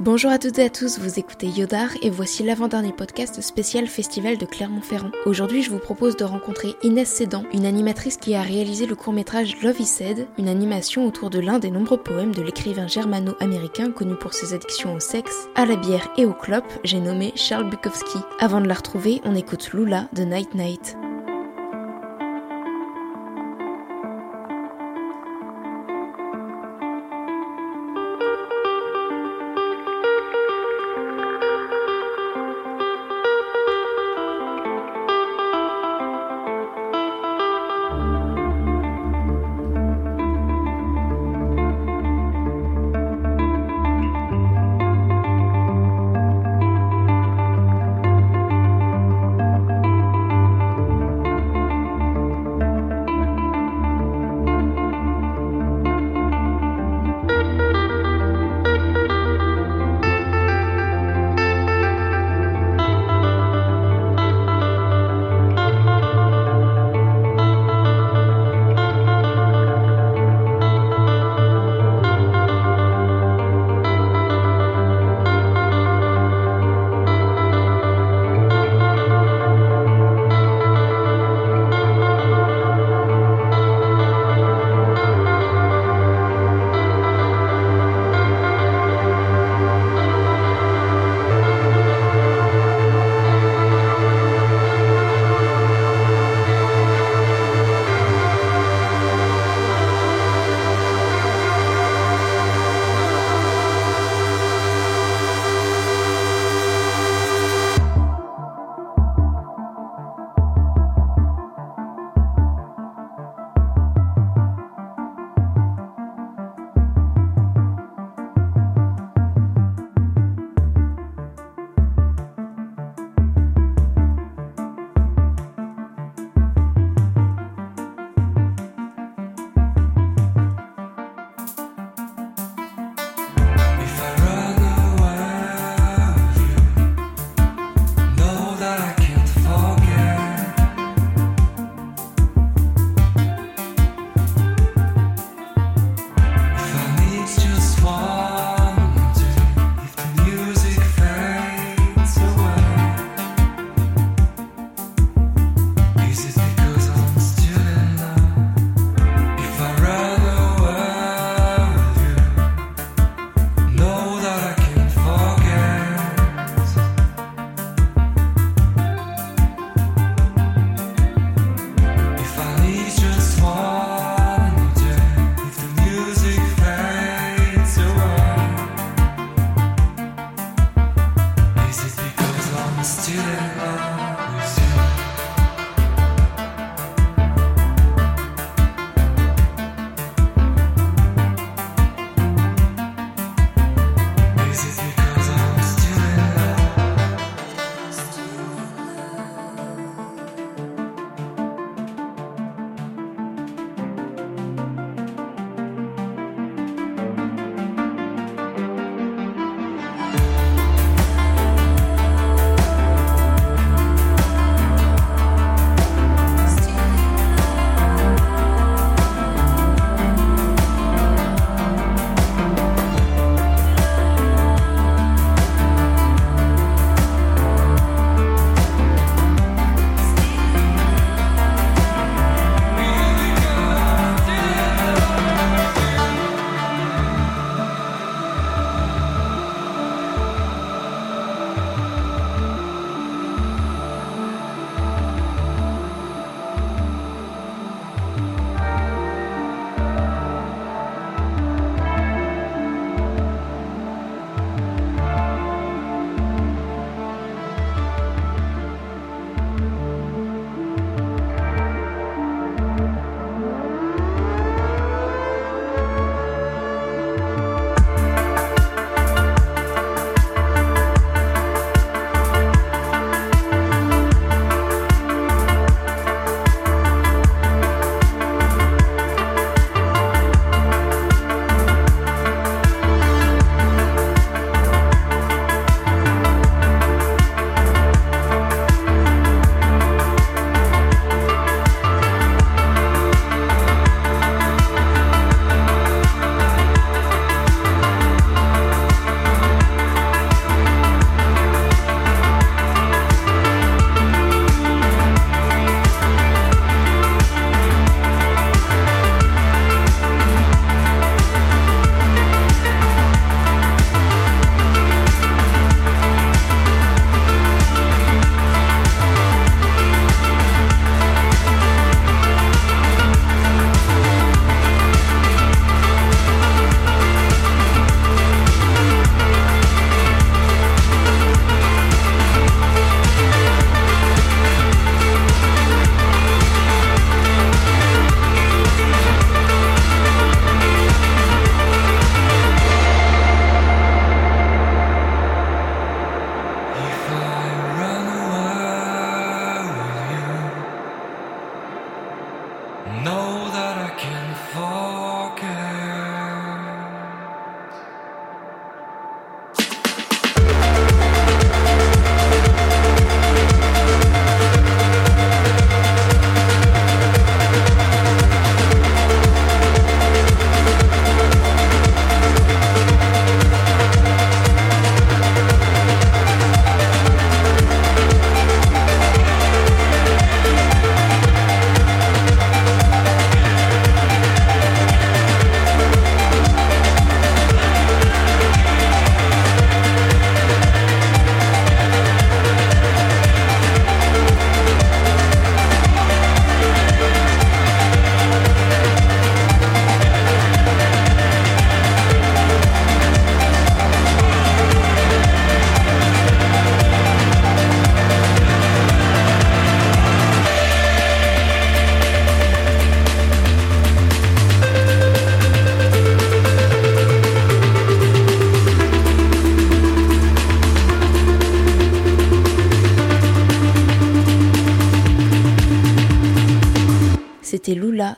Bonjour à toutes et à tous, vous écoutez Yodar et voici l'avant-dernier podcast spécial Festival de Clermont-Ferrand. Aujourd'hui, je vous propose de rencontrer Inès Sedan, une animatrice qui a réalisé le court-métrage Love is Said, une animation autour de l'un des nombreux poèmes de l'écrivain germano-américain connu pour ses addictions au sexe, à la bière et au clope, j'ai nommé Charles Bukowski. Avant de la retrouver, on écoute Lula de Night Night.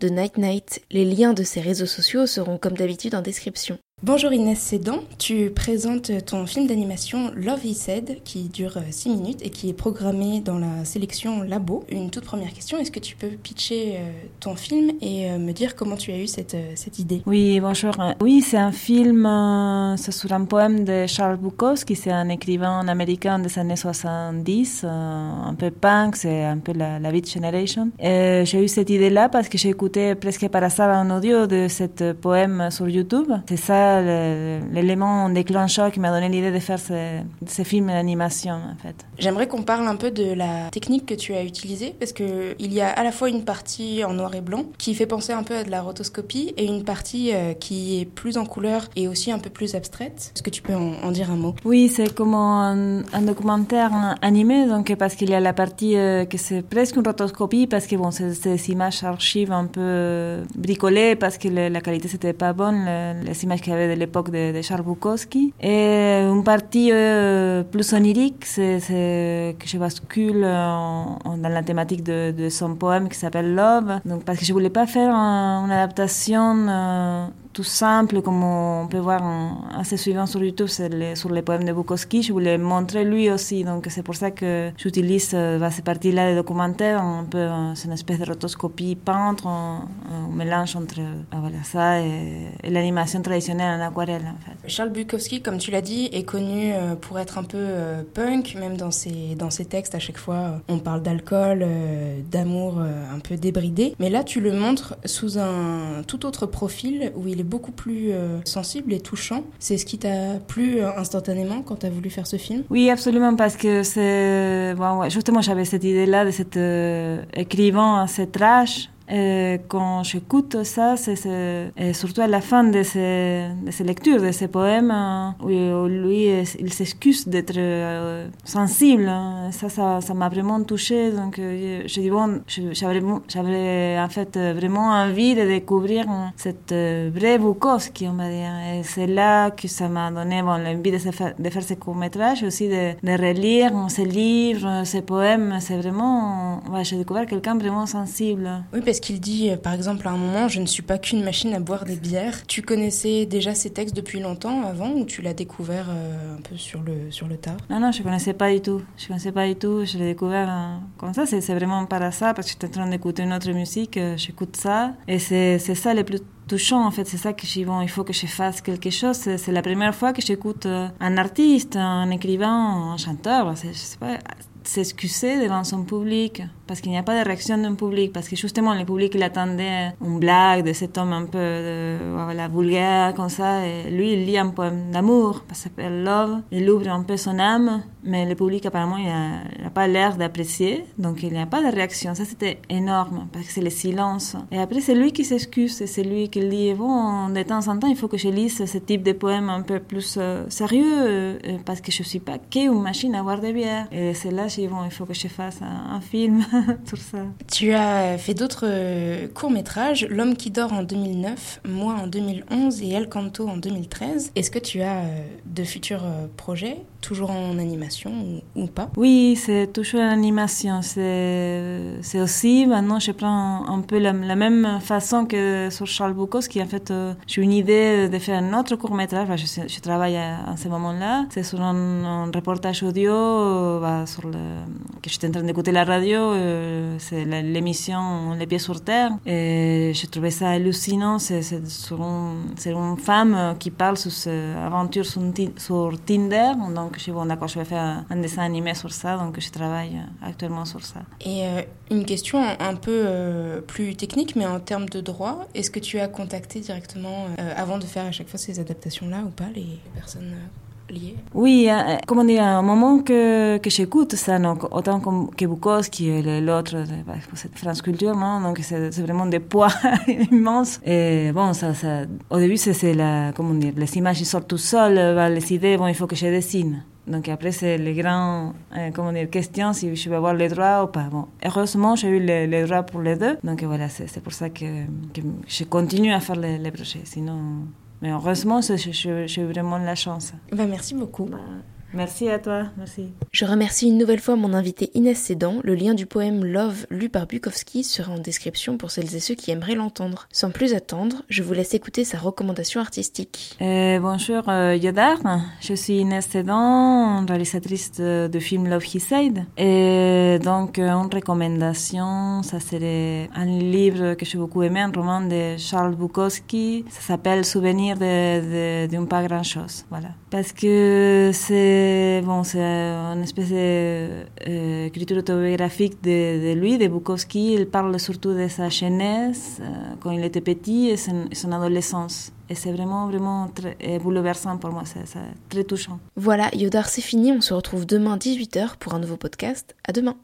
De Night Night. Les liens de ses réseaux sociaux seront comme d'habitude en description. Bonjour Inès Sedan, tu présentes ton film d'animation Love He Said qui dure 6 minutes et qui est programmé dans la sélection Labo. Une toute première question, est-ce que tu peux pitcher euh, ton film et euh, me dire comment tu as eu cette, euh, cette idée? Oui, bonjour. Oui, c'est un film, c'est sur un poème de Charles Bukowski, c'est un écrivain américain des années 70, un peu punk, c'est un peu la, la Beat Generation. J'ai eu cette idée-là parce que j'ai écouté presque par hasard un audio de ce poème sur YouTube. C'est ça l'élément déclencheur qui m'a donné l'idée de faire ce, ce film d'animation en fait. J'aimerais qu'on parle un peu de la technique que tu as utilisée parce que il y a à la fois une partie en noir et blanc qui fait penser un peu à de la rotoscopie et une partie euh, qui est plus en couleur et aussi un peu plus abstraite. Est-ce que tu peux en, dire un mot? Oui, c'est comme un, documentaire animé donc parce qu'il y a la partie euh, que c'est presque une rotoscopie parce que bon c'est ces images archives un peu euh, bricolées parce que la qualité c'était pas bonne les images qu'il de l'époque de, de, Charles Bukowski. Et une partie plus onirique, c'est que je bascule dans la thématique de, son poème qui s'appelle Love. Donc, parce que je voulais pas faire une adaptation euh, tout simple, comme on peut voir assez souvent sur YouTube, sur les poèmes de Bukowski. Je voulais montrer lui aussi, donc c'est pour ça que j'utilise euh, ces parties-là des documentaires. Un peu, euh, c'est une espèce de rotoscopie peintre, un, mélange entre euh, voilà, ça et, l'animation traditionnelle en aquarelle. En. Charles Bukowski, comme tu l'as dit, est connu pour être un peu punk, même dans ses, dans ses textes. À chaque fois, on parle d'alcool, d'amour un peu débridé. Mais là, tu le montres sous un tout autre profil où il est beaucoup plus euh, sensible et touchant. C'est ce qui t'a plu euh, instantanément quand tu as voulu faire ce film? Oui, absolument, parce que c'est... Bon, justement, j'avais cette idée-là de cet euh, écrivain assez trash quand j'écoute ça, c'est surtout à la fin de ces, de ces lectures, de ces poèmes, où, lui, il s'excuse d'être euh, sensible. Ça, ça, ça m'a vraiment touché. Donc, euh, je dis, bon, j'avais en fait vraiment envie de découvrir cette euh, vraie Bukowski, on va dire. Et c'est là que ça m'a donné bon, l'envie de, de, faire ce court-métrage, aussi de, de relire ces livres, ces poèmes. C'est vraiment, j'ai découvert quelqu'un vraiment sensible. Qu'il dit, euh, par exemple, à un moment, je ne suis pas qu'une machine à boire des bières. Tu connaissais déjà ces textes depuis longtemps avant ou tu l'as découvert euh, un peu sur le, sur le tard Non, non, je ne connaissais pas du tout. Je connaissais pas du tout. Je l'ai découvert euh, comme ça. C'est vraiment par ça, parce que j'étais en train d'écouter une autre musique. J'écoute ça. Et c'est ça le plus touchant en fait c'est ça que dis bon il faut que je fasse quelque chose c'est la première fois que j'écoute un artiste un écrivain un chanteur je sais pas s'excuser devant son public parce qu'il n'y a pas de réaction d'un public, parce que justement le public il attendait une blague de cet homme un peu de, voilà, vulgaire comme ça, et lui il lit un poème d'amour, ça s'appelle Love, il ouvre un peu son âme, mais le public apparemment il n'a pas l'air d'apprécier, donc il n'y a pas de réaction, ça c'était énorme, parce que c'est le silence. Et après c'est lui qui s'excuse, c'est lui qui dit, bon, de temps en temps il faut que je lise ce type de poème un peu plus euh, sérieux, euh, parce que je ne suis pas qu'une machine à boire des bières. Et c'est là, je dis, bon, il faut que je fasse un film. ça. Tu as fait d'autres euh, courts-métrages, L'homme qui dort en 2009, Moi en 2011 et El Canto en 2013. Est-ce que tu as euh, de futurs euh, projets, toujours en animation ou, pas? Oui, c'est toujours en animation. C'est aussi, maintenant, je prends un peu la, même façon que sur Charles Bukowski. En fait, j'ai une idée de faire un autre court-métrage. je, travaille à, ce moment-là. C'est sur un, reportage audio bah, sur le, que j'étais en train d'écouter la radio c'est l'émission Les pieds sur terre. Et j'ai trouvé ça hallucinant. C'est sur une femme qui parle sur ses aventures sur, Tinder. Donc, je suis bon, d'accord, je vais faire un dessin animé sur ça. Donc, je travaille actuellement sur ça. Et euh, une question un peu euh, plus technique, mais en termes de droit, est-ce que tu as contacté directement euh, avant de faire à chaque fois ces adaptations-là ou pas les personnes oui, euh, comment dire, un moment que, que j'écoute ça, donc, autant comme, que Bukowski et l'autre, bah, cette France Culture, donc c'est vraiment des poids immenses. Bon, ça, au début, c'est la, comment dire, les images sortent tout seules, bah, les idées, bon, il faut que je dessine. Donc après, c'est les grandes euh, comment dire, questions, si je vais avoir les droits ou pas. Bon, heureusement, j'ai eu les, droits pour les deux. Donc voilà, c'est pour ça que, que, je continue à faire les, les projets. Sinon, mais heureusement, j'ai vraiment la chance. Bah, merci beaucoup. Bah, Merci à toi, merci. Je remercie une nouvelle fois mon invité Inès Sédan. Le lien du poème Love lu par Bukowski sera en description pour celles et ceux qui aimeraient l'entendre. Sans plus attendre, je vous laisse écouter sa recommandation artistique. Euh, bonjour euh, Yodar, je suis Inès Sédan, réalisatrice de, de film Love He Said. Et donc, euh, une recommandation, ça serait un livre que j'ai beaucoup aimé, un roman de Charles Bukowski. Ça s'appelle Souvenir d'une de, de, pas grand chose. Voilà. Parce que c'est c'est une espèce d'écriture autobiographique de, de, lui, de Bukowski. Il parle surtout de sa jeunesse, quand il était petit, et son, adolescence. Et c'est vraiment, vraiment très bouleversant pour moi, c'est très touchant. Voilà, Yodar, c'est fini. On se retrouve demain 18h pour un nouveau podcast. À demain.